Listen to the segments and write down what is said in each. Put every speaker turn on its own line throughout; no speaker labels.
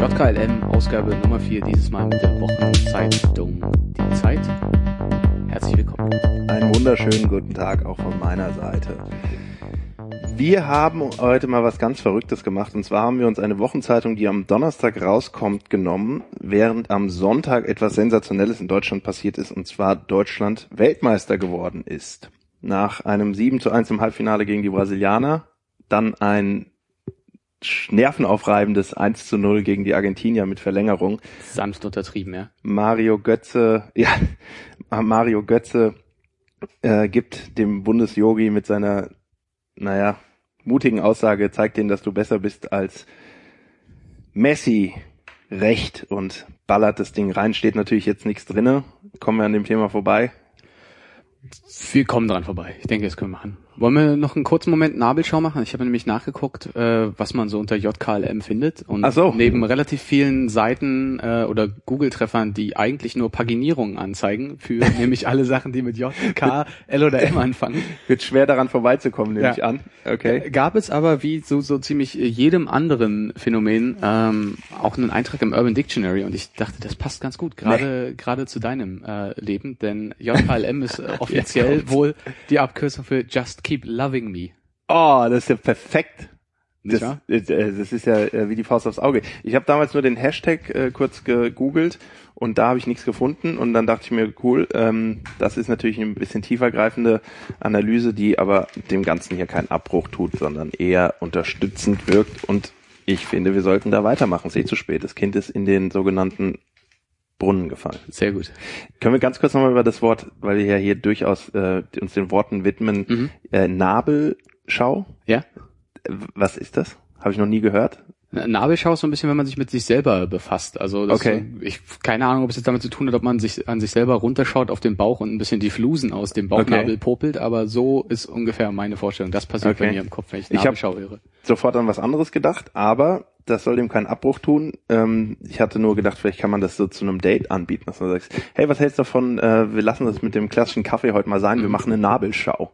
JKLM, Ausgabe Nummer 4, dieses Mal mit der Wochenzeitung Die Zeit. Herzlich willkommen.
Einen wunderschönen guten Tag auch von meiner Seite. Wir haben heute mal was ganz Verrücktes gemacht und zwar haben wir uns eine Wochenzeitung, die am Donnerstag rauskommt, genommen, während am Sonntag etwas Sensationelles in Deutschland passiert ist und zwar Deutschland Weltmeister geworden ist. Nach einem 7 zu 1 im Halbfinale gegen die Brasilianer, dann ein nervenaufreibendes 1 zu 0 gegen die Argentinier mit Verlängerung.
Sanft untertrieben, ja.
Mario Götze, ja, Mario Götze äh, gibt dem Bundesjogi mit seiner, naja, mutigen Aussage, zeigt denen, dass du besser bist als Messi recht und ballert das Ding rein. Steht natürlich jetzt nichts drinne. Kommen wir an dem Thema vorbei.
Wir kommen dran vorbei. Ich denke, das können wir machen. Wollen wir noch einen kurzen Moment Nabelschau machen? Ich habe nämlich nachgeguckt, äh, was man so unter JKLM findet. Und
Ach so.
neben relativ vielen Seiten äh, oder Google-Treffern, die eigentlich nur Paginierungen anzeigen, für nämlich alle Sachen, die mit J, K, L oder M anfangen.
Wird schwer daran vorbeizukommen, nehme
Ja.
ich an. Okay.
Gab es aber wie so, so ziemlich jedem anderen Phänomen ähm, auch einen Eintrag im Urban Dictionary und ich dachte, das passt ganz gut, gerade gerade zu deinem äh, Leben, denn JKLM ist äh, offiziell wohl die Abkürzung für Just Keep Loving Me.
Oh, das ist ja perfekt. Das,
wahr?
äh, das ist ja äh, wie die Faust aufs Auge. Ich habe damals nur den Hashtag äh, kurz gegoogelt und da habe ich nichts gefunden und dann dachte ich mir, cool, ähm, das ist natürlich ein bisschen tiefergreifende Analyse, die aber dem Ganzen hier keinen Abbruch tut, sondern eher unterstützend wirkt und ich finde, wir sollten da weitermachen. Es ist eh zu spät. Das Kind ist in den sogenannten Brunnen gefallen.
Sehr gut.
Können wir ganz kurz nochmal über das Wort, weil wir ja hier durchaus äh, uns den Worten widmen,
Mhm.
äh, Nabelschau?
Ja?
Was ist das? Habe ich noch nie gehört.
Nabelschau ist so ein bisschen, wenn man sich mit sich selber befasst. Also das
Okay.
ich keine Ahnung, ob es jetzt damit zu tun hat, ob man sich an sich selber runterschaut auf den Bauch und ein bisschen die Flusen aus dem Bauchnabel
Okay.
popelt, aber so ist ungefähr meine Vorstellung. Das passiert
Okay.
bei mir im Kopf, wenn ich
Ich
Nabelschau höre.
Sofort an was anderes gedacht, aber das soll dem keinen Abbruch tun. Ähm, ich hatte nur gedacht, vielleicht kann man das so zu einem Date anbieten, dass man sagt, hey, was hältst du davon? Äh, wir lassen das mit dem klassischen Kaffee heute mal sein. Wir machen eine Nabelschau.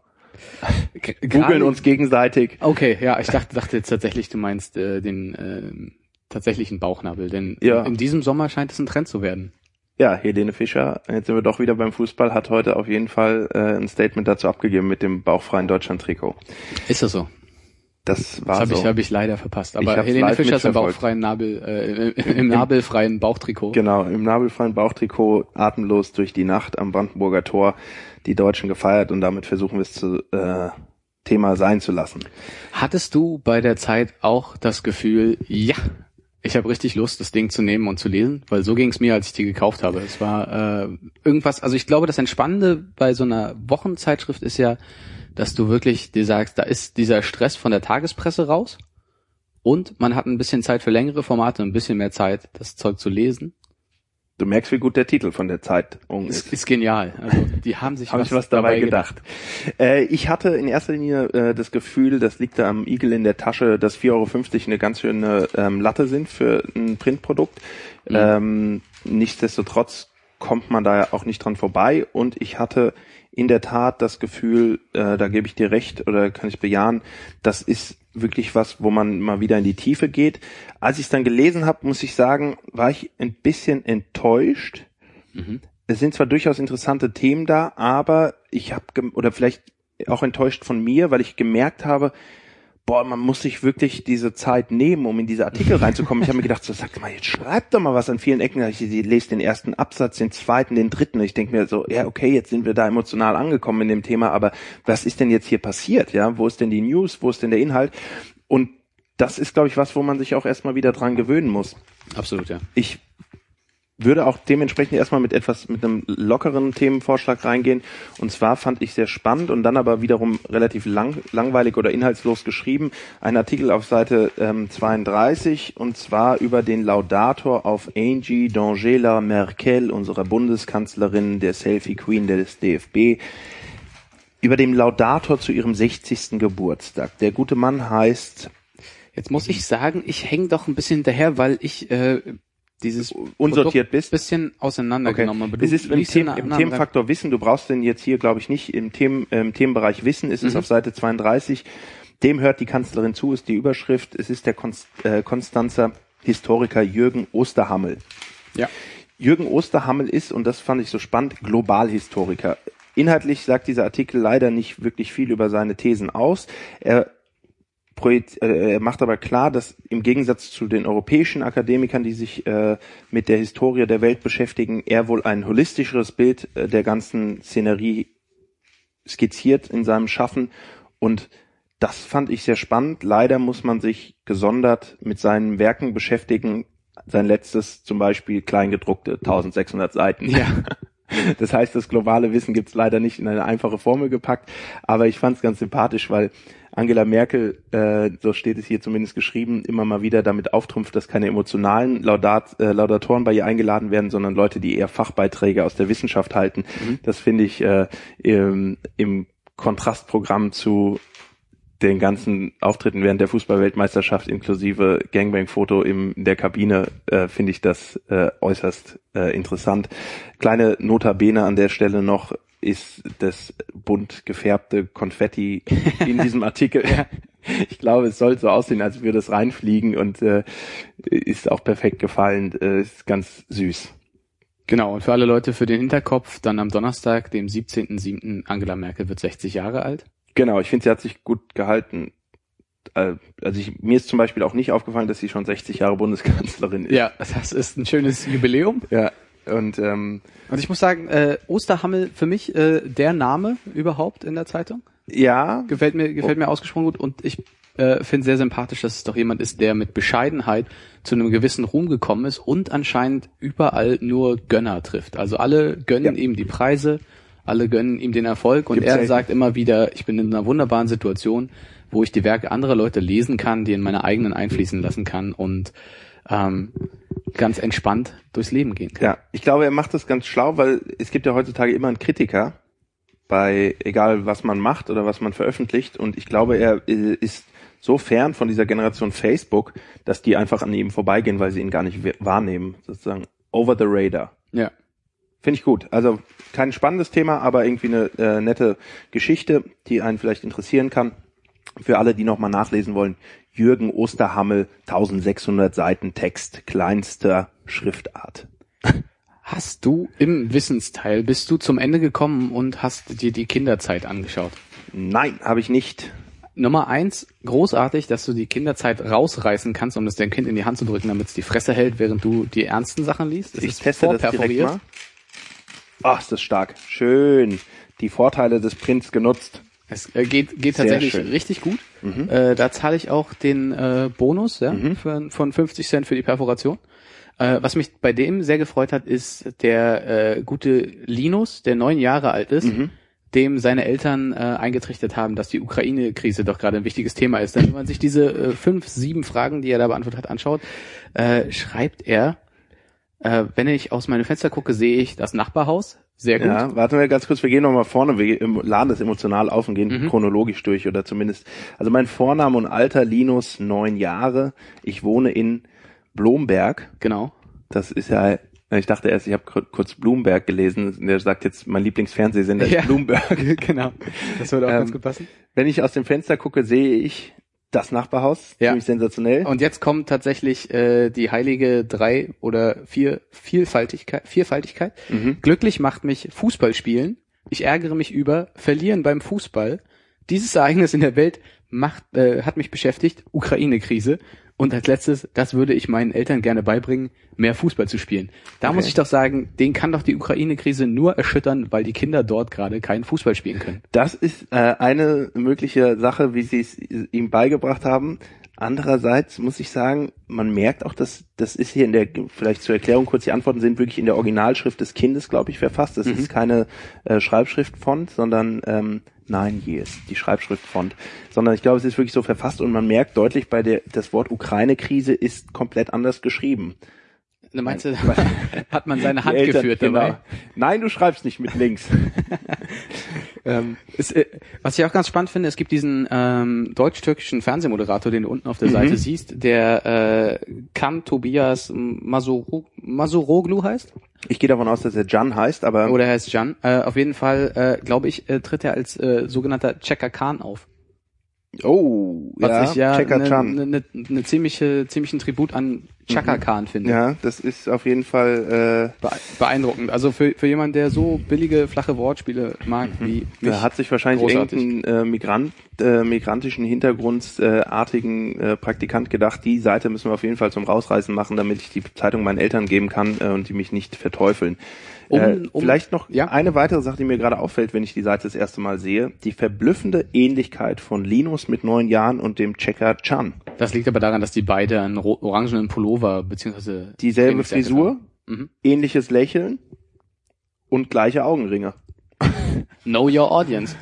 Googeln uns gegenseitig.
Okay, ja, ich dachte, dachte jetzt tatsächlich, du meinst äh, den äh, tatsächlichen Bauchnabel, denn
Ja.
in diesem Sommer scheint es ein Trend zu werden.
Ja, Helene Fischer, jetzt sind wir doch wieder beim Fußball, hat heute auf jeden Fall äh, ein Statement dazu abgegeben mit dem bauchfreien Deutschland-Trikot.
Ist das so?
Das
Das
war
habe
so.
ich, hab ich leider verpasst. Aber Helene Fischer ist im bauchfreien Nabel, äh, im, im nabelfreien Bauchtrikot.
Genau, im nabelfreien Bauchtrikot atemlos durch die Nacht am Brandenburger Tor die Deutschen gefeiert und damit versuchen wir es zu äh, Thema sein zu lassen.
Hattest du bei der Zeit auch das Gefühl, ja, ich habe richtig Lust, das Ding zu nehmen und zu lesen? Weil so ging es mir, als ich die gekauft habe. Es war äh, irgendwas, also ich glaube, das Entspannende bei so einer Wochenzeitschrift ist ja, dass du wirklich dir sagst, da ist dieser Stress von der Tagespresse raus und man hat ein bisschen Zeit für längere Formate und ein bisschen mehr Zeit, das Zeug zu lesen.
Du merkst, wie gut der Titel von der Zeitung
Ist,
ist.
ist genial. Also die haben sich
Habe ich was dabei gedacht. Äh, ich hatte in erster Linie äh, das Gefühl, das liegt da am Igel in der Tasche, dass 4,50 Euro eine ganz schöne ähm, Latte sind für ein Printprodukt.
Mhm.
Ähm, nichtsdestotrotz kommt man da ja auch nicht dran vorbei und ich hatte in der Tat das Gefühl, äh, da gebe ich dir recht oder kann ich bejahen, das ist wirklich was, wo man mal wieder in die Tiefe geht. Als ich es dann gelesen habe, muss ich sagen, war ich ein bisschen enttäuscht.
Mhm.
Es sind zwar durchaus interessante Themen da, aber ich habe oder vielleicht auch enttäuscht von mir, weil ich gemerkt habe, boah, man muss sich wirklich diese Zeit nehmen, um in diese Artikel reinzukommen. Ich habe mir gedacht, so sag mal, jetzt schreibt doch mal was an vielen Ecken. Ich lese den ersten Absatz, den zweiten, den dritten. Ich denke mir so, ja, okay, jetzt sind wir da emotional angekommen in dem Thema, aber was ist denn jetzt hier passiert? Ja, wo ist denn die News? Wo ist denn der Inhalt? Und das ist, glaube ich, was, wo man sich auch erstmal wieder dran gewöhnen muss.
Absolut, ja.
Ich würde auch dementsprechend erstmal mit etwas, mit einem lockeren Themenvorschlag reingehen. Und zwar fand ich sehr spannend und dann aber wiederum relativ lang, langweilig oder inhaltslos geschrieben. Ein Artikel auf Seite ähm, 32 und zwar über den Laudator auf Angie D'Angela Merkel, unserer Bundeskanzlerin, der Selfie Queen des DFB. Über dem Laudator zu ihrem 60. Geburtstag. Der gute Mann heißt
Jetzt muss ich sagen, ich hänge doch ein bisschen hinterher, weil ich äh, dieses
unsortiert
Produkt
bist.
bisschen auseinandergenommen. Du
Es ist im, Them im Themenfaktor Wissen, du brauchst den jetzt hier, glaube ich, nicht im, Themen, im Themenbereich Wissen, ist es
Mhm.
auf Seite 32. Dem hört die Kanzlerin zu, ist die Überschrift. Es ist der Konst, äh, Konstanzer Historiker Jürgen Osterhammel.
Ja.
Jürgen Osterhammel ist, und das fand ich so spannend, Globalhistoriker. Inhaltlich sagt dieser Artikel leider nicht wirklich viel über seine Thesen aus. Er, äh, er macht aber klar, dass im Gegensatz zu den europäischen Akademikern, die sich äh, mit der Historie der Welt beschäftigen, er wohl ein holistischeres Bild äh, der ganzen Szenerie skizziert in seinem Schaffen und das fand ich sehr spannend. Leider muss man sich gesondert mit seinen Werken beschäftigen. Sein letztes zum Beispiel kleingedruckte 1600 Seiten.
Ja.
Das heißt, das globale Wissen gibt's leider nicht in eine einfache Formel gepackt, aber ich fand es ganz sympathisch, weil Angela Merkel, äh, so steht es hier zumindest geschrieben, immer mal wieder damit auftrumpft, dass keine emotionalen Laudat, äh, Laudatoren bei ihr eingeladen werden, sondern Leute, die eher Fachbeiträge aus der Wissenschaft halten. Mhm. Das finde ich äh, im, im Kontrastprogramm zu den ganzen Auftritten während der Fußballweltmeisterschaft inklusive Gangbang-Foto in der Kabine äh, finde ich das äh, äußerst äh, interessant. Kleine Notabene an der Stelle noch ist das bunt gefärbte Konfetti in diesem Artikel. ich glaube, es soll so aussehen, als würde es reinfliegen und äh, ist auch perfekt gefallen. Äh, ist ganz süß.
Genau, und für alle Leute für den Hinterkopf, dann am Donnerstag, dem 17.07. Angela Merkel wird 60 Jahre alt.
Genau, ich finde, sie hat sich gut gehalten. Äh, also ich, mir ist zum Beispiel auch nicht aufgefallen, dass sie schon 60 Jahre Bundeskanzlerin ist.
Ja, das ist ein schönes Jubiläum.
Ja, und ähm,
und ich muss sagen, äh, Osterhammel für mich äh, der Name überhaupt in der Zeitung.
Ja.
Gefällt mir, gefällt mir ausgesprochen gut und ich äh, finde sehr sympathisch, dass es doch jemand ist, der mit Bescheidenheit zu einem gewissen Ruhm gekommen ist und anscheinend überall nur Gönner trifft. Also alle gönnen ja. ihm die Preise, alle gönnen ihm den Erfolg und Gibt's er sagt immer wieder, ich bin in einer wunderbaren Situation, wo ich die Werke anderer Leute lesen kann, die in meine eigenen einfließen lassen kann und ähm, ganz entspannt durchs Leben gehen kann.
Ja, ich glaube, er macht das ganz schlau, weil es gibt ja heutzutage immer einen Kritiker bei egal was man macht oder was man veröffentlicht und ich glaube, er äh, ist so fern von dieser Generation Facebook, dass die einfach an ihm vorbeigehen, weil sie ihn gar nicht wahrnehmen, sozusagen over the radar.
Ja.
Finde ich gut. Also kein spannendes Thema, aber irgendwie eine äh, nette Geschichte, die einen vielleicht interessieren kann. Für alle, die nochmal nachlesen wollen, Jürgen Osterhammel, 1600 Seiten Text, kleinster Schriftart.
Hast du im Wissensteil, bist du zum Ende gekommen und hast dir die Kinderzeit angeschaut?
Nein, habe ich nicht.
Nummer eins, großartig, dass du die Kinderzeit rausreißen kannst, um es deinem Kind in die Hand zu drücken, damit es die Fresse hält, während du die ernsten Sachen liest.
Es ich teste das direkt mal. Ach, ist das stark. Schön. Die Vorteile des Prints genutzt.
Es äh, geht, geht tatsächlich richtig gut. Mhm. Äh, da zahle ich auch den äh, Bonus ja, mhm. für, von 50 Cent für die Perforation. Äh, was mich bei dem sehr gefreut hat, ist der äh, gute Linus, der neun Jahre alt ist, mhm. dem seine Eltern äh, eingetrichtert haben, dass die Ukraine-Krise doch gerade ein wichtiges Thema ist. Denn wenn man sich diese äh, fünf, sieben Fragen, die er da beantwortet hat, anschaut, äh, schreibt er, äh, wenn ich aus meinem Fenster gucke, sehe ich das Nachbarhaus. Sehr gut.
Ja, warten wir ganz kurz, wir gehen nochmal vorne, wir laden das emotional auf und gehen mhm. chronologisch durch oder zumindest. Also mein Vorname und Alter Linus, neun Jahre. Ich wohne in Blomberg.
Genau.
Das ist ja ich dachte erst, ich habe kurz Bloomberg gelesen. Der sagt jetzt, mein Lieblingsfernsehsender ja. ist Bloomberg.
genau. Das würde auch ähm, ganz gut passen.
Wenn ich aus dem Fenster gucke, sehe ich das Nachbarhaus, ja. ziemlich sensationell.
Und jetzt kommt tatsächlich äh, die heilige drei oder vier Vielfaltigkeit. Vierfaltigkeit. Mhm. Glücklich macht mich Fußball spielen. Ich ärgere mich über Verlieren beim Fußball. Dieses Ereignis in der Welt macht, äh, hat mich beschäftigt. Ukraine-Krise. Und als letztes, das würde ich meinen Eltern gerne beibringen, mehr Fußball zu spielen. Da okay. muss ich doch sagen, den kann doch die Ukraine-Krise nur erschüttern, weil die Kinder dort gerade keinen Fußball spielen können.
Das ist äh, eine mögliche Sache, wie sie es ihm beigebracht haben. Andererseits muss ich sagen, man merkt auch, dass das ist hier in der, vielleicht zur Erklärung kurz, die Antworten sind wirklich in der Originalschrift des Kindes, glaube ich, verfasst. Das mhm. ist keine äh, Schreibschriftfont, sondern ähm, nein, hier ist die Schreibschriftfont, sondern ich glaube, es ist wirklich so verfasst und man merkt deutlich bei der, das Wort Ukraine-Krise ist komplett anders geschrieben.
Du meinst, du, hat man seine Hand Eltern, geführt dabei? Genau.
Nein, du schreibst nicht mit links.
ähm, ist, äh, was ich auch ganz spannend finde, es gibt diesen ähm, deutsch-türkischen Fernsehmoderator, den du unten auf der mhm. Seite siehst, der äh, Kan Tobias Masuro, Masuroglu heißt.
Ich gehe davon aus, dass er Jan heißt, aber...
Oder er heißt Jan. Äh, auf jeden Fall, äh, glaube ich, äh, tritt er als äh, sogenannter Checker Khan auf.
Oh,
was ja, ich ja eine ne, ne, ne ziemliche, ziemlichen Tribut an Chaka Khan finde.
Ja, das ist auf jeden Fall äh,
Bee- Beeindruckend. Also für, für jemanden, der so billige, flache Wortspiele mag wie mich.
Da hat sich wahrscheinlich
großartig.
irgendein äh, Migrant, äh, migrantischen Hintergrundsartigen äh, artigen, äh, Praktikant gedacht, die Seite müssen wir auf jeden Fall zum Rausreißen machen, damit ich die Zeitung meinen Eltern geben kann äh, und die mich nicht verteufeln.
Um-
äh,
um-
vielleicht noch
ja.
eine weitere Sache, die mir gerade auffällt, wenn ich die Seite das erste Mal sehe. Die verblüffende Ähnlichkeit von Linus mit neun Jahren und dem Checker Chan.
Das liegt aber daran, dass die beide einen orangenen Pullover beziehungsweise
Dieselbe Frisur.
Mhm.
ähnliches Lächeln und gleiche Augenringe.
Know your audience.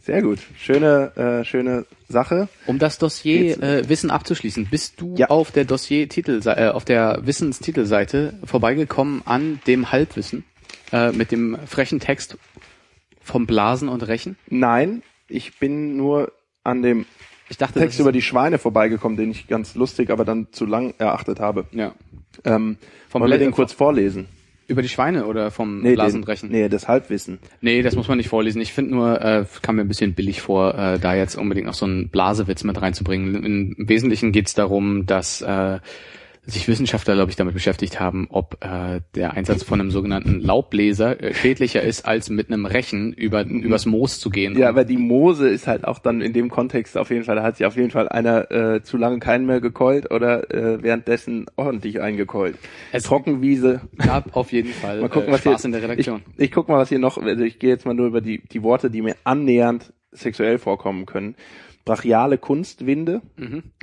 Sehr gut. Schöne, äh, schöne Sache.
Um das Dossier äh, Wissen abzuschließen, bist du
Ja.
auf der Dossier-Titel, äh, auf der Wissenstitelseite vorbeigekommen an dem Halbwissen äh, mit dem frechen Text vom Blasen und Rechen?
Nein, ich bin nur an dem
Ich dachte,
Text über die Schweine vorbeigekommen, den ich ganz lustig, aber dann zu lang erachtet habe.
ja.
Ähm,
Vom
wollen wir den kurz vorlesen?
über die Schweine oder vom
Nee,
Blasen
den,
und Rechen?
nee, das Halbwissen.
Nee, das muss man nicht vorlesen. Ich finde nur, äh, kam mir ein bisschen billig vor, äh, da jetzt unbedingt noch so einen Blasewitz mit reinzubringen. Im Wesentlichen geht es darum, dass äh, sich Wissenschaftler, glaube ich, damit beschäftigt haben, ob äh, der Einsatz von einem sogenannten Laubbläser äh, schädlicher ist, als mit einem Rechen über, übers Moos zu gehen.
Ja, aber die Moose ist halt auch dann in dem Kontext auf jeden Fall, da hat sich auf jeden Fall einer äh, zu lange keinen mehr gekeult oder äh, währenddessen ordentlich eingekeult.
Es-
Trockenwiese.
gab auf jeden Fall
Mal gucken,
äh,
was
Spaß
hier,
in der Redaktion.
Ich, ich guck mal, was hier noch, also ich gehe jetzt mal nur über die, die Worte, die mir annähernd sexuell vorkommen können. Brachiale Kunstwinde,
Mhm.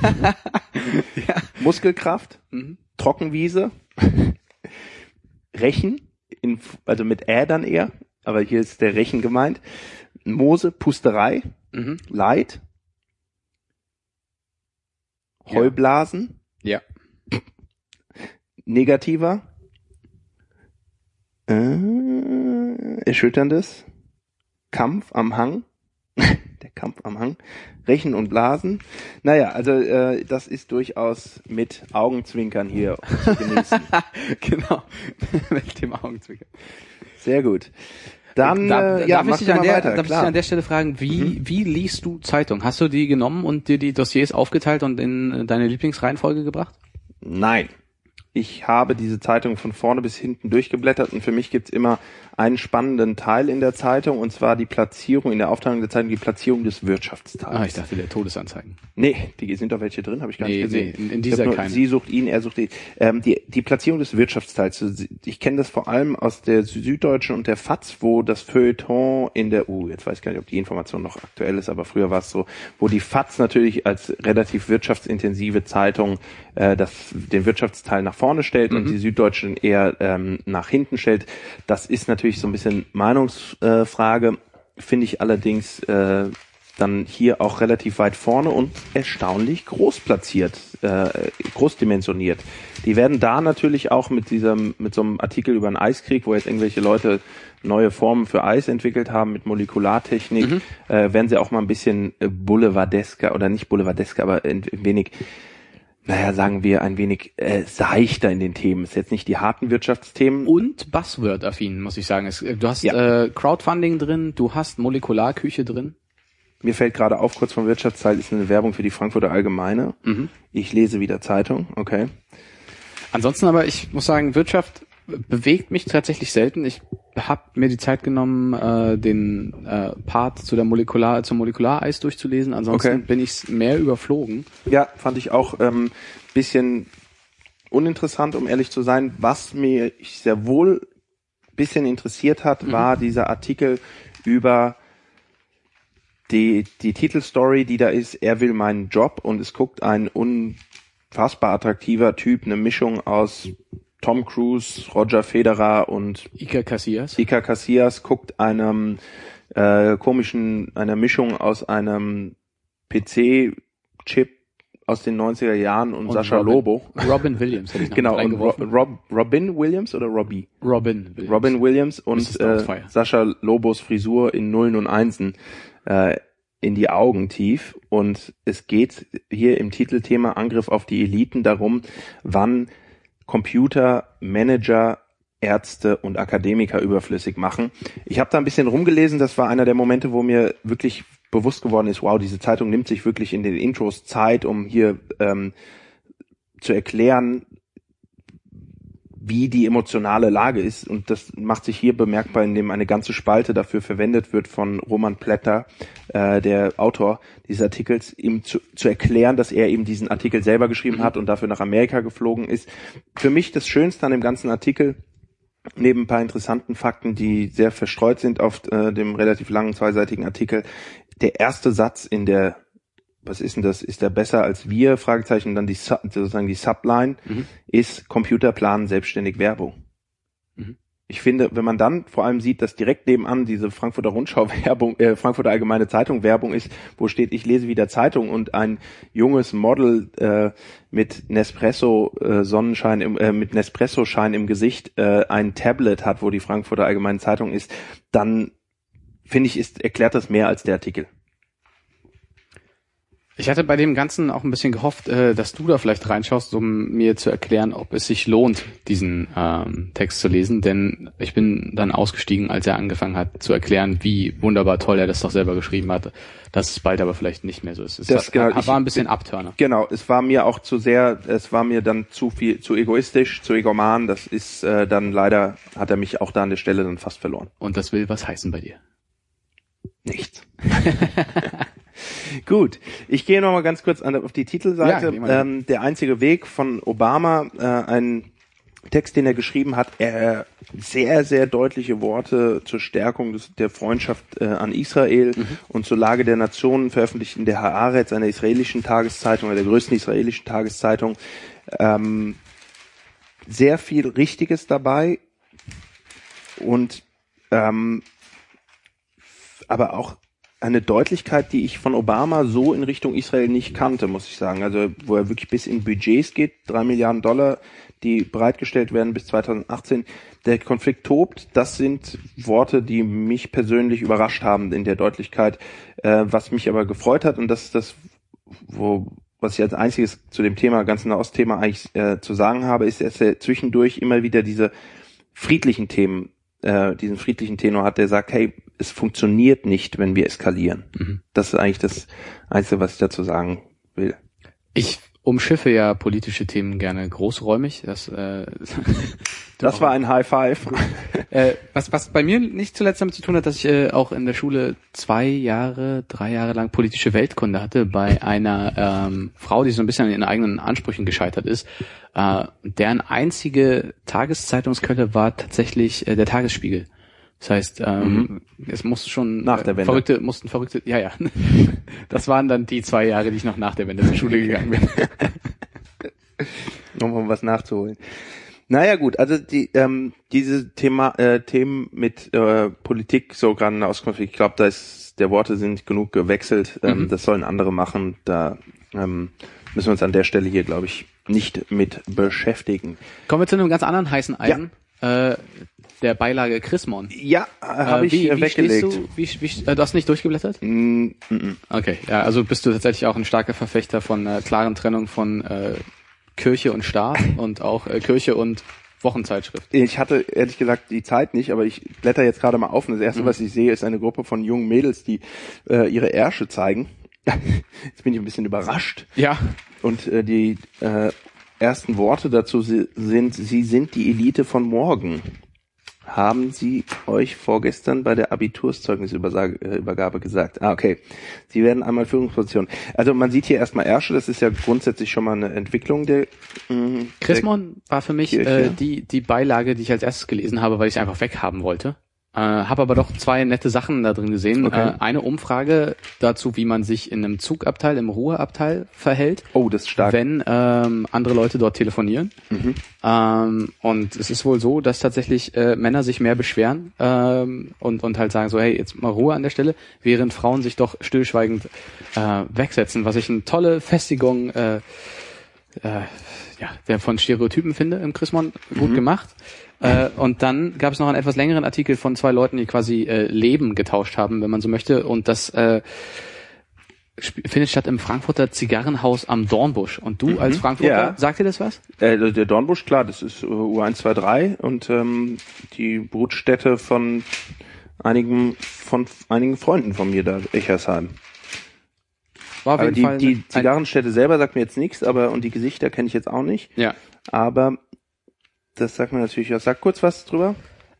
Muskelkraft,
Mhm.
Trockenwiese, Rechen, in, also mit Ä dann eher, aber hier ist der Rechen gemeint, Moose, Pusterei,
Mhm.
Leid,
Ja.
Heublasen,
Ja.
negativer, äh, erschütterndes, Kampf am Hang, der Kampf am Hang, Rechen und Blasen. Naja, also äh, das ist durchaus mit Augenzwinkern hier zu genießen.
genau. mit dem Augenzwinkern.
Sehr gut. Dann
da,
äh, ja,
darf ich an der,
weiter,
darf ich dich.
Mhm.
an der Stelle fragen, wie, wie liest du Zeitung? Hast du die genommen und dir die Dossiers aufgeteilt und in deine Lieblingsreihenfolge gebracht?
Nein. Ich habe diese Zeitung von vorne bis hinten durchgeblättert und für mich gibt's immer einen spannenden Teil in der Zeitung und zwar die Platzierung in der Aufteilung der Zeitung, die Platzierung des Wirtschaftsteils.
Ah, ich dachte, der Todesanzeigen.
Nee, die sind doch welche drin, habe ich gar
Nee,
nicht gesehen.
nee, in- in dieser
nur,
keine.
Sie sucht ihn, er sucht ihn. Ähm, die, die Platzierung des Wirtschaftsteils. Ich kenne das vor allem aus der Süddeutschen und der FAZ, wo das Feuilleton in der, uh, jetzt weiß ich gar nicht, ob die Information noch aktuell ist, aber früher war es so, wo die FAZ natürlich als relativ wirtschaftsintensive Zeitung äh, das, den Wirtschaftsteil nach vorne stellt und die Süddeutschen eher ähm, nach hinten stellt. Das ist natürlich so ein bisschen Meinungsfrage, finde ich allerdings äh, dann hier auch relativ weit vorne und erstaunlich groß platziert, äh, großdimensioniert. Die werden da natürlich auch mit diesem, mit so einem Artikel über einen Eiskrieg, wo jetzt irgendwelche Leute neue Formen für Eis entwickelt haben mit Molekulartechnik, äh, werden sie auch mal ein bisschen äh, boulevardesker oder nicht boulevardesker, aber ein wenig naja, sagen wir, ein wenig äh, seichter in den Themen. Ist jetzt nicht die harten Wirtschaftsthemen.
Und Buzzword-affin, muss ich sagen. Es, äh, du hast
Ja.
äh, Crowdfunding drin, du hast Molekularküche drin.
Mir fällt gerade auf, kurz vom Wirtschaftsteil ist eine Werbung für die Frankfurter Allgemeine.
Mhm.
Ich lese wieder Zeitung, okay.
Ansonsten aber, ich muss sagen, Wirtschaft bewegt mich tatsächlich selten. Ich habe mir die Zeit genommen, äh, den äh, Part zu der Molekular, zum Molekulareis durchzulesen. Ansonsten
Okay.
bin ich mehr überflogen.
Ja, fand ich auch ähm, bisschen uninteressant, um ehrlich zu sein. Was mir sehr wohl bisschen interessiert hat, war dieser Artikel über die, die Titelstory, die da ist, er will meinen Job und es guckt ein unfassbar attraktiver Typ, eine Mischung aus Tom Cruise, Roger Federer und
Iker Casillas.
Iker Casillas guckt einem äh, komischen, einer Mischung aus einem PC-Chip aus den 90er Jahren und,
Und
Sascha
Robin.
Lobo.
Robin Williams hätte ich
Genau, und Ro
reingeworfen.
Rob, Robin Williams oder Robbie?
Robin Williams.
Robin Williams und äh. Sascha Lobos Frisur in Nullen und Einsen äh, in die Augen tief. Und es geht hier im Titelthema Angriff auf die Eliten darum, wann Computer, Manager, Ärzte und Akademiker überflüssig machen. Ich habe da ein bisschen rumgelesen, das war einer der Momente, wo mir wirklich bewusst geworden ist, wow, diese Zeitung nimmt sich wirklich in den Intros Zeit, um hier ähm, zu erklären, wie die emotionale Lage ist. Und das macht sich hier bemerkbar, indem eine ganze Spalte dafür verwendet wird von Roman Plätter, äh, der Autor dieses Artikels, ihm zu, zu erklären, dass er eben diesen Artikel selber geschrieben hat und dafür nach Amerika geflogen ist. Für mich das Schönste an dem ganzen Artikel, neben ein paar interessanten Fakten, die sehr verstreut sind auf äh, dem relativ langen zweiseitigen Artikel, der erste Satz in der was ist denn das? Ist der besser als wir? Fragezeichen. Dann die sozusagen die Subline mhm. ist Computerplan selbstständig Werbung. Mhm. Ich finde, wenn man dann vor allem sieht, dass direkt nebenan diese Frankfurter Rundschau Werbung, äh, Frankfurter Allgemeine Zeitung Werbung ist, wo steht, ich lese wieder Zeitung und ein junges Model äh, mit Nespresso äh, Sonnenschein im, äh, mit Nespresso Schein im Gesicht äh, ein Tablet hat, wo die Frankfurter Allgemeine Zeitung ist, dann finde ich, ist, erklärt das mehr als der Artikel.
Ich hatte bei dem Ganzen auch ein bisschen gehofft, äh, dass du da vielleicht reinschaust, um mir zu erklären, ob es sich lohnt, diesen ähm, Text zu lesen. Denn ich bin dann ausgestiegen, als er angefangen hat zu erklären, wie wunderbar toll er das doch selber geschrieben hat. Dass es bald aber vielleicht nicht mehr so ist. Es
das
hat,
genau,
war ein bisschen Abturner.
Genau, es war mir auch zu sehr, es war mir dann zu viel, zu egoistisch, zu egoman. Das ist äh, dann leider, hat er mich auch da an der Stelle dann fast verloren.
Und das will was heißen bei dir?
Nichts. Gut, ich gehe noch mal ganz kurz an, auf die Titelseite. Ja, ähm, der einzige Weg von Obama, äh, ein Text, den er geschrieben hat, er sehr, sehr deutliche Worte zur Stärkung des, der Freundschaft äh, an Israel mhm. und zur Lage der Nationen veröffentlicht in der Haaretz, einer israelischen Tageszeitung, einer der größten israelischen Tageszeitung. Ähm, sehr viel Richtiges dabei und ähm, aber auch eine Deutlichkeit, die ich von Obama so in Richtung Israel nicht kannte, muss ich sagen. Also wo er wirklich bis in Budgets geht, drei Milliarden Dollar, die bereitgestellt werden bis 2018. Der Konflikt tobt. Das sind Worte, die mich persönlich überrascht haben in der Deutlichkeit. Äh, was mich aber gefreut hat und das ist das, wo was ich als einziges zu dem Thema, ganzen Ostthema eigentlich äh, zu sagen habe, ist, dass er zwischendurch immer wieder diese friedlichen Themen äh, diesen friedlichen Tenor hat, der sagt, hey, es funktioniert nicht, wenn wir eskalieren. Mhm. Das ist eigentlich das Einzige, was ich dazu sagen will.
Ich umschiffe ja politische Themen gerne großräumig. Das, äh,
das war ein High Five.
äh, was, was bei mir nicht zuletzt damit zu tun hat, dass ich äh, auch in der Schule zwei Jahre, drei Jahre lang politische Weltkunde hatte bei einer ähm, Frau, die so ein bisschen an ihren eigenen Ansprüchen gescheitert ist. Äh, deren einzige Tageszeitungsquelle war tatsächlich äh, der Tagesspiegel. Das heißt, ähm, mhm. es musste schon
nach der Wende.
verrückte, mussten verrückte, ja, ja. Das waren dann die zwei Jahre, die ich noch nach der Wende zur Schule gegangen bin.
um was nachzuholen. Naja gut, also die ähm, diese Thema äh, Themen mit äh, Politik so gerade aus Konflikt, ich glaube, da ist der Worte sind genug gewechselt. Ähm, mhm. Das sollen andere machen. Da ähm, müssen wir uns an der Stelle hier, glaube ich, nicht mit beschäftigen.
Kommen wir zu einem ganz anderen heißen Eisen. Ja. Äh, der Beilage Chrismon.
Ja, habe äh, ich wie, weggelegt.
du, wie, wie, äh, du hast nicht durchgeblättert? Mm, mm, Okay, ja, also bist du tatsächlich auch ein starker Verfechter von äh, klaren Trennung von äh, Kirche und Staat und auch äh, Kirche und Wochenzeitschrift.
Ich hatte ehrlich gesagt die Zeit nicht, aber ich blätter jetzt gerade mal auf und das erste, mhm. was ich sehe, ist eine Gruppe von jungen Mädels, die äh, ihre Ärsche zeigen. Jetzt bin ich ein bisschen überrascht.
Ja.
Und äh, die äh, ersten Worte dazu sind, sie sind die Elite von morgen haben Sie euch vorgestern bei der Abiturszeugnisübergabe gesagt. Ah, okay. Sie werden einmal Führungsposition. Also man sieht hier erstmal Ersche, das ist ja grundsätzlich schon mal eine Entwicklung der
mh, Chrismon war für mich äh, die, die Beilage, die ich als erstes gelesen habe, weil ich es einfach weghaben wollte. Äh, habe aber doch zwei nette Sachen da drin gesehen. Okay. Äh, eine Umfrage dazu, wie man sich in einem Zugabteil, im Ruheabteil verhält.
Oh, das ist stark.
Wenn ähm, andere Leute dort telefonieren. Mhm. Ähm, und es ist wohl so, dass tatsächlich äh, Männer sich mehr beschweren ähm, und, und halt sagen so, hey, jetzt mal Ruhe an der Stelle, während Frauen sich doch stillschweigend äh, wegsetzen, was ich eine tolle Festigung äh, äh, ja, der von Stereotypen finde im Chrismon gut mhm. gemacht. Äh, und dann gab es noch einen etwas längeren Artikel von zwei Leuten, die quasi äh, Leben getauscht haben, wenn man so möchte. Und das äh, findet statt im Frankfurter Zigarrenhaus am Dornbusch. Und du mhm. als Frankfurter, ja. sagt dir das was?
Äh, der Dornbusch, klar, das ist U123 und ähm, die Brutstätte von einigen von einigen Freunden von mir da, Echersheim.
War auf
Aber
jeden
die,
Fall
die Zigarrenstätte selber sagt mir jetzt nichts, aber und die Gesichter kenne ich jetzt auch nicht.
ja.
Aber das sagt mir natürlich was. Sag kurz was drüber.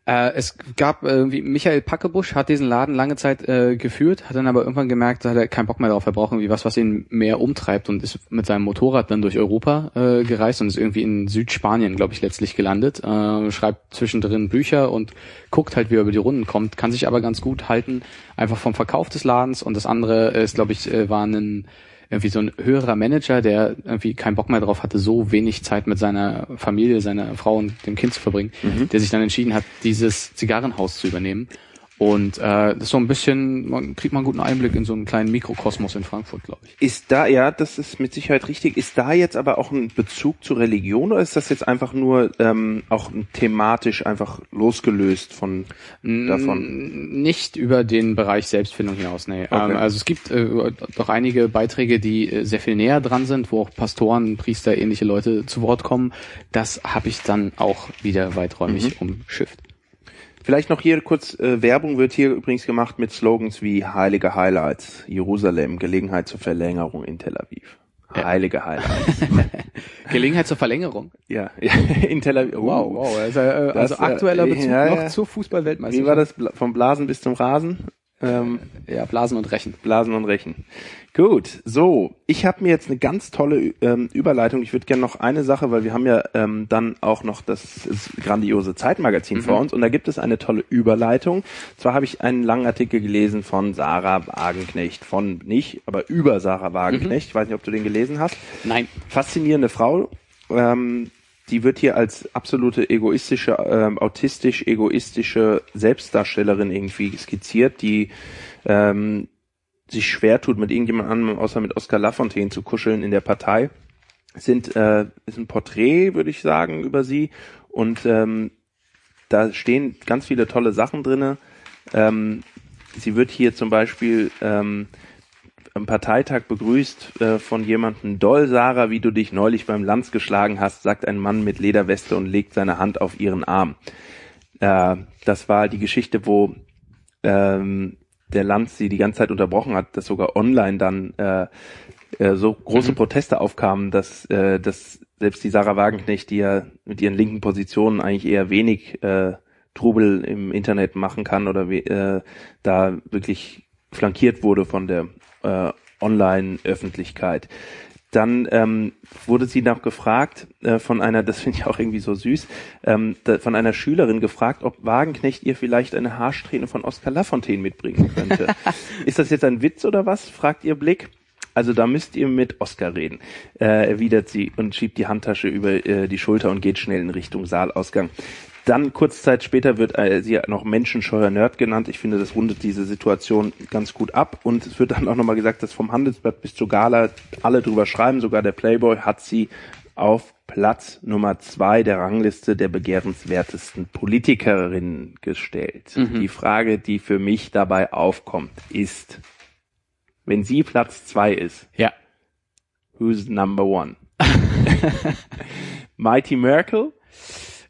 Äh, es gab äh, irgendwie Michael Packebusch hat diesen Laden lange Zeit äh, geführt, hat dann aber irgendwann gemerkt, da hat er keinen Bock mehr drauf, er braucht irgendwie was, was ihn mehr umtreibt und ist mit seinem Motorrad dann durch Europa äh, gereist und ist irgendwie in Südspanien, glaube ich, letztlich gelandet. Äh, schreibt zwischendrin Bücher und guckt halt, wie er über die Runden kommt, kann sich aber ganz gut halten, einfach vom Verkauf des Ladens und das andere ist, glaube ich, äh, war ein irgendwie so ein höherer Manager, der irgendwie keinen Bock mehr drauf hatte, so wenig Zeit mit seiner Familie, seiner Frau und dem Kind zu verbringen, der sich dann entschieden hat, dieses Zigarrenhaus zu übernehmen. Und äh, das ist so ein bisschen, man kriegt man einen guten Einblick in so einen kleinen Mikrokosmos in Frankfurt, glaube ich.
Ist da, ja, das ist mit Sicherheit richtig. Ist da jetzt aber auch ein Bezug zur Religion oder ist das jetzt einfach nur ähm, auch thematisch einfach losgelöst von davon?
Nicht über den Bereich Selbstfindung hinaus, nee.
Okay.
Ähm, also es gibt äh, doch einige Beiträge, die äh, sehr viel näher dran sind, wo auch Pastoren, Priester, ähnliche Leute zu Wort kommen. Das habe ich dann auch wieder weiträumig
Mhm.
umschifft.
Vielleicht noch hier kurz, äh, Werbung wird hier übrigens gemacht mit Slogans wie Heilige Highlights, Jerusalem, Gelegenheit zur Verlängerung in Tel Aviv.
Ja.
Heilige Highlights.
Gelegenheit zur Verlängerung.
ja, in Tel Aviv. Uh,
Also, äh,
Das,
also
äh,
aktueller Bezug
ja,
noch
ja.
zur Fußball-Weltmeisterschaft.
Wie war das? Vom Blasen bis zum Rasen? Ähm,
Ja, Blasen und Rechen.
Blasen und Rechen. Gut, so, ich habe mir jetzt eine ganz tolle ähm, Überleitung. Ich würde gerne noch eine Sache, weil wir haben ja ähm, dann auch noch das, das grandiose Zeitmagazin vor uns und da gibt es eine tolle Überleitung. Zwar habe ich einen langen Artikel gelesen von Sarah Wagenknecht, von nicht, aber über Sarah Wagenknecht. Ich weiß nicht, ob du den gelesen hast
Nein.
faszinierende Frau. Ähm, die wird hier als absolute egoistische, ähm, autistisch egoistische Selbstdarstellerin irgendwie skizziert, die ähm, sich schwer tut, mit irgendjemand anderem außer mit Oskar Lafontaine zu kuscheln in der Partei. Sind äh, ist ein Porträt, würde ich sagen, über sie und ähm, da stehen ganz viele tolle Sachen drinne. Ähm, sie wird hier zum Beispiel ähm, am Parteitag begrüßt äh, von jemandem, Doll Sarah, wie du dich neulich beim Lanz geschlagen hast, sagt ein Mann mit Lederweste und legt seine Hand auf ihren Arm. Äh, das war die Geschichte, wo ähm, der Lanz sie die ganze Zeit unterbrochen hat, dass sogar online dann äh, äh, so große Proteste aufkamen, dass, äh, dass selbst die Sarah Wagenknecht, die ja mit ihren linken Positionen eigentlich eher wenig äh, Trubel im Internet machen kann oder äh, da wirklich flankiert wurde von der äh, Online-Öffentlichkeit. Dann ähm, wurde sie noch gefragt äh, von einer, das finde ich auch irgendwie so süß, ähm, da, von einer Schülerin gefragt, ob Wagenknecht ihr vielleicht eine Haarsträhne von Oskar Lafontaine mitbringen könnte. Ist das jetzt ein Witz oder was? fragt ihr Blick. Also da müsst ihr mit Oskar reden, äh, erwidert sie und schiebt die Handtasche über äh, die Schulter und geht schnell in Richtung Saalausgang. Dann kurz Zeit später wird äh, sie noch menschenscheuer Nerd genannt. Ich finde, das rundet diese Situation ganz gut ab. Und es wird dann auch nochmal gesagt, dass vom Handelsblatt bis zur Gala alle drüber schreiben. Sogar der Playboy hat sie auf Platz Nummer zwei der Rangliste der begehrenswertesten Politikerinnen gestellt. Die Frage, die für mich dabei aufkommt, ist, wenn sie Platz zwei ist,
Ja.
who's number one? Mighty Merkel,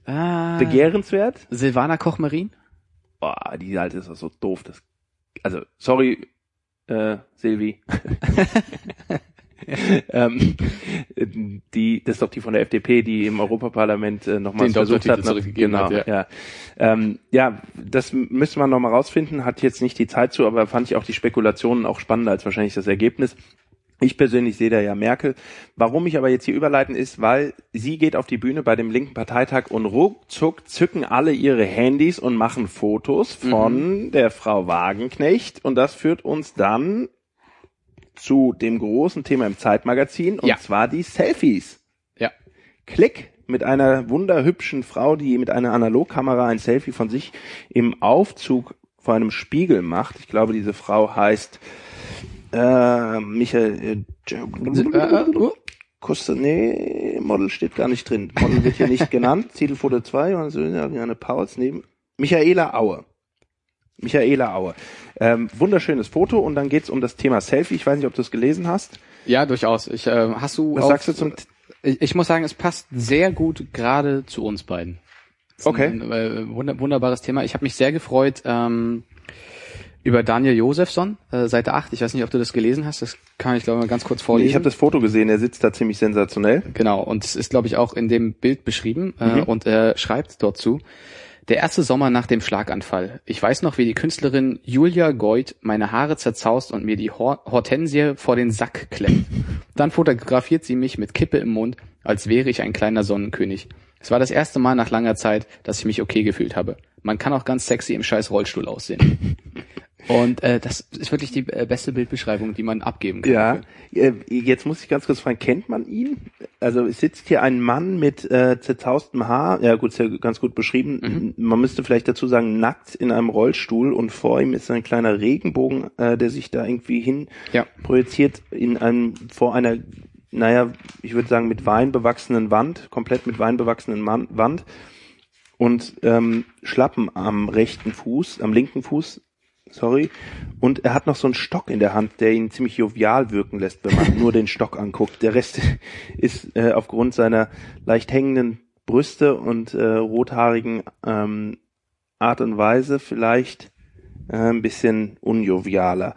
Ah,
begehrenswert?
Silvana Koch-Marin?
Boah, die alte ist doch so doof. Das, also, sorry, äh, Silvi. ähm, die, das ist doch die von der FDP, die im Europaparlament äh, nochmal versucht hat. noch-
zurückgegeben
genau,
hat,
ja. Ähm, ja, das müsste man nochmal rausfinden, hat jetzt nicht die Zeit zu, aber fand ich auch die Spekulationen auch spannender als wahrscheinlich das Ergebnis. Ich persönlich sehe da ja Merkel. Warum ich aber jetzt hier überleiten ist, weil sie geht auf die Bühne bei dem linken Parteitag und ruckzuck zücken alle ihre Handys und machen Fotos von der Frau Wagenknecht und das führt uns dann zu dem großen Thema im Zeitmagazin und
Ja.
zwar die Selfies.
Ja.
Klick mit einer wunderhübschen Frau, die mit einer Analogkamera ein Selfie von sich im Aufzug vor einem Spiegel macht. Ich glaube, diese Frau heißt äh, Michael äh, Koste, nee, Model steht gar nicht drin. Model wird hier nicht genannt. Titelfoto 2 und so eine Pause neben. Michaela Aue. Michaela Aue. Ähm, wunderschönes Foto und dann geht's um das Thema Selfie. Ich weiß nicht, ob du es gelesen hast.
ja, durchaus. Ich, äh, hast du
Was
auch-
sagst du zum
Ich, ich muss sagen, es passt sehr gut gerade zu uns beiden.
Okay.
Ein, äh, wunder, wunderbares Thema. Ich habe mich sehr gefreut. Ähm, über Daniel Josefsson, äh, Seite 8. Ich weiß nicht, ob du das gelesen hast. Das kann ich, glaube ich, mal ganz kurz vorlesen.
Ich habe das Foto gesehen, er sitzt da ziemlich sensationell.
Genau, und es ist, glaube ich, auch in dem Bild beschrieben. Äh, mhm. Und er schreibt dort zu, der erste Sommer nach dem Schlaganfall. Ich weiß noch, wie die Künstlerin Julia Goit meine Haare zerzaust und mir die Hor Hortensie vor den Sack klemmt. Dann fotografiert sie mich mit Kippe im Mund, als wäre ich ein kleiner Sonnenkönig. Es war das erste Mal nach langer Zeit, dass ich mich okay gefühlt habe. Man kann auch ganz sexy im scheiß Rollstuhl aussehen. Und äh, das ist wirklich die äh, beste Bildbeschreibung, die man abgeben kann.
Ja, äh, jetzt muss ich ganz kurz fragen, kennt man ihn? Also es sitzt hier ein Mann mit äh, zerzaustem Haar, ja gut, ist ja ganz gut beschrieben. Mhm. Man müsste vielleicht dazu sagen, nackt in einem Rollstuhl und vor ihm ist ein kleiner Regenbogen, äh, der sich da irgendwie hin ja. projiziert in einem, vor einer, naja, ich würde sagen mit Wein bewachsenen Wand, komplett mit Wein bewachsenen Wand und ähm, Schlappen am rechten Fuß, am linken Fuß sorry. Und er hat noch so einen Stock in der Hand, der ihn ziemlich jovial wirken lässt, wenn man nur den Stock anguckt. Der Rest ist äh, aufgrund seiner leicht hängenden Brüste und äh, rothaarigen ähm, Art und Weise vielleicht äh, ein bisschen unjovialer.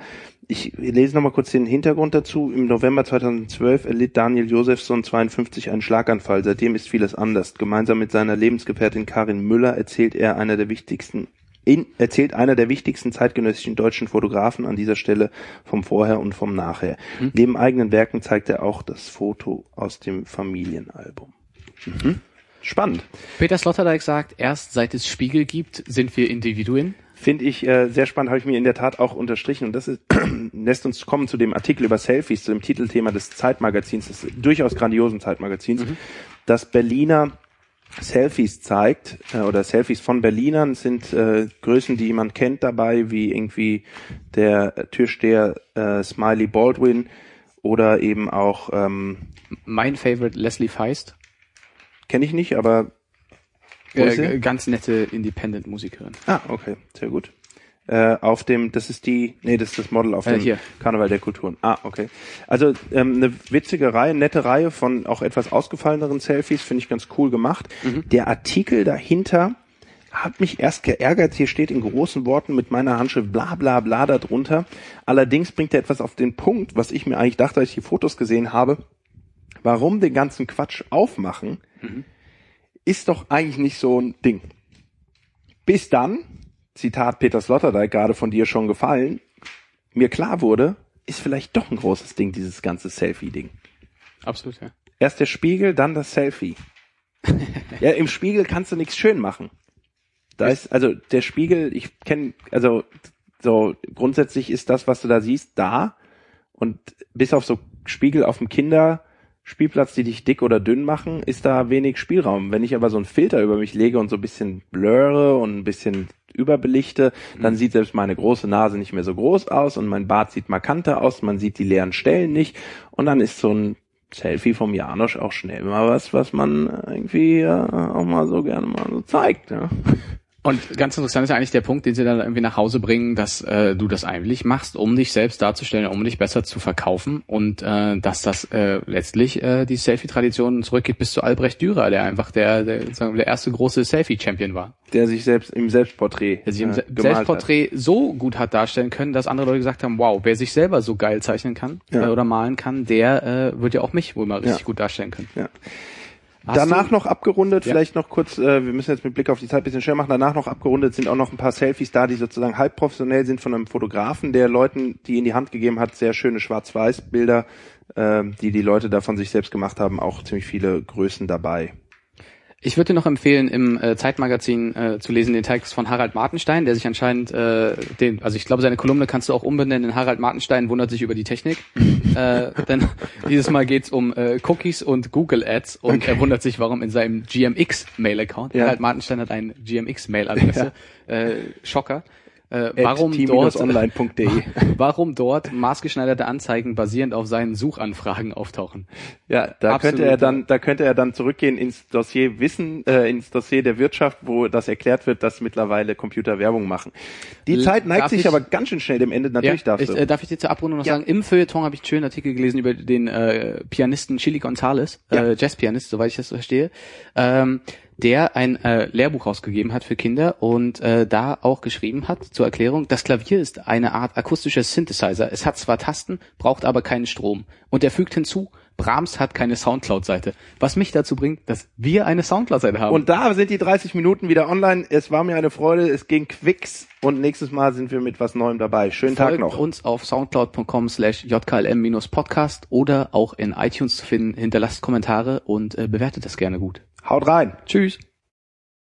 Ich lese nochmal kurz den Hintergrund dazu. Im November 2012 erlitt Daniel Josefsson 52 einen Schlaganfall. Seitdem ist vieles anders. Gemeinsam mit seiner Lebensgefährtin Karin Müller erzählt er einer der wichtigsten in, erzählt einer der wichtigsten zeitgenössischen deutschen Fotografen an dieser Stelle vom Vorher und vom Nachher. Mhm. Neben eigenen Werken zeigt er auch das Foto aus dem Familienalbum. Mhm. Spannend.
Peter Sloterdijk sagt, erst seit es Spiegel gibt, sind wir Individuen.
Finde ich äh, sehr spannend, habe ich mir in der Tat auch unterstrichen. Und das ist, lässt uns kommen zu dem Artikel über Selfies, zu dem Titelthema des Zeitmagazins, des durchaus grandiosen Zeitmagazins. Mhm. Das Berliner Selfies zeigt äh, oder Selfies von Berlinern sind äh, Größen, die man kennt dabei, wie irgendwie der Türsteher äh, Smiley Baldwin oder eben auch ähm,
mein Favorite Leslie Feist.
Kenne ich nicht, aber
äh, ganz nette Independent-Musikerin.
Ah, okay, sehr gut äh, auf dem, das ist die, nee, das ist das Model auf äh, dem hier. Karneval der Kulturen. Ah, okay. Also ähm, eine witzige Reihe, nette Reihe von auch etwas ausgefalleneren Selfies, finde ich ganz cool gemacht. Mhm. Der Artikel dahinter hat mich erst geärgert. Hier steht in großen Worten mit meiner Handschrift bla bla bla darunter. Allerdings bringt er etwas auf den Punkt, was ich mir eigentlich dachte, als ich die Fotos gesehen habe. Warum den ganzen Quatsch aufmachen, mhm. ist doch eigentlich nicht so ein Ding. Bis dann, Zitat Peter Sloterdijk gerade von dir schon gefallen, mir klar wurde, ist vielleicht doch ein großes Ding, dieses ganze Selfie-Ding.
Absolut, ja.
Erst der Spiegel, dann das Selfie. ja, im Spiegel kannst du nichts schön machen. Da ist, also der Spiegel, ich kenne, also so grundsätzlich ist das, was du da siehst, da. Und bis auf so Spiegel auf dem Kinderspielplatz, die dich dick oder dünn machen, ist da wenig Spielraum. Wenn ich aber so einen Filter über mich lege und so ein bisschen blurre und ein bisschen überbelichte, dann mhm. sieht selbst meine große Nase nicht mehr so groß aus und mein Bart sieht markanter aus, man sieht die leeren Stellen nicht und dann ist so ein Selfie vom Janosch auch schnell mal was, was man irgendwie äh, auch mal so gerne mal so zeigt. Ja.
Und ganz interessant ist ja eigentlich der Punkt, den sie dann irgendwie nach Hause bringen, dass äh, du das eigentlich machst, um dich selbst darzustellen, um dich besser zu verkaufen und äh, dass das äh, letztlich äh, die Selfie-Tradition zurückgeht bis zu Albrecht Dürer, der einfach der, der, sagen wir, der erste große Selfie-Champion war.
Der sich selbst im Selbstporträt
Der sich im äh, Selbstporträt hat. so gut hat darstellen können, dass andere Leute gesagt haben, wow, wer sich selber so geil zeichnen kann ja. äh, oder malen kann, der äh, wird ja auch mich wohl mal richtig ja. gut darstellen können.
Ja. Hast danach noch abgerundet, ja. vielleicht noch kurz, äh, wir müssen jetzt mit Blick auf die Zeit ein bisschen schnell machen, danach noch abgerundet sind auch noch ein paar Selfies da, die sozusagen halb professionell sind von einem Fotografen, der Leuten, die in die Hand gegeben hat, sehr schöne Schwarz-Weiß-Bilder, äh, die die Leute da von sich selbst gemacht haben, auch ziemlich viele Größen dabei.
Ich würde dir noch empfehlen, im äh, Zeitmagazin äh, zu lesen den Text von Harald Martenstein, der sich anscheinend, äh, den, also ich glaube, seine Kolumne kannst du auch umbenennen in Harald Martenstein wundert sich über die Technik. äh, denn dieses Mal geht's um äh, Cookies und Google Ads und okay. er wundert sich, warum in seinem GMX Mail-Account, ja. Harald Martenstein hat eine GMX Mail-Adresse, ja. äh, Schocker, äh, warum, dort, warum dort maßgeschneiderte Anzeigen basierend auf seinen Suchanfragen auftauchen.
Ja, da Absolut. könnte er dann, da könnte er dann zurückgehen ins Dossier Wissen, äh, ins Dossier der Wirtschaft, wo das erklärt wird, dass mittlerweile Computer Werbung machen. Die L Zeit neigt sich ich, aber ganz schön schnell dem Ende. Natürlich ja, darfst
du. Äh, darf ich dir zur Abrundung noch ja. sagen? Im Feuilleton habe ich einen schönen Artikel gelesen über den äh, Pianisten Chili Gonzales, äh, ja. Jazzpianist, soweit ich das verstehe. Ähm, der ein äh, Lehrbuch rausgegeben hat für Kinder und äh, da auch geschrieben hat zur Erklärung, das Klavier ist eine Art akustischer Synthesizer. Es hat zwar Tasten, braucht aber keinen Strom. Und er fügt hinzu, Brahms hat keine Soundcloud-Seite. Was mich dazu bringt, dass wir eine Soundcloud-Seite haben.
Und da sind die 30 Minuten wieder online. Es war mir eine Freude. Es ging quicks. Und nächstes Mal sind wir mit was Neuem dabei. Schönen
Folgt
Tag noch.
uns auf soundcloud.com slash jklm-podcast oder auch in iTunes zu finden. Hinterlasst Kommentare und äh, bewertet das gerne gut.
Haut rein.
Tschüss.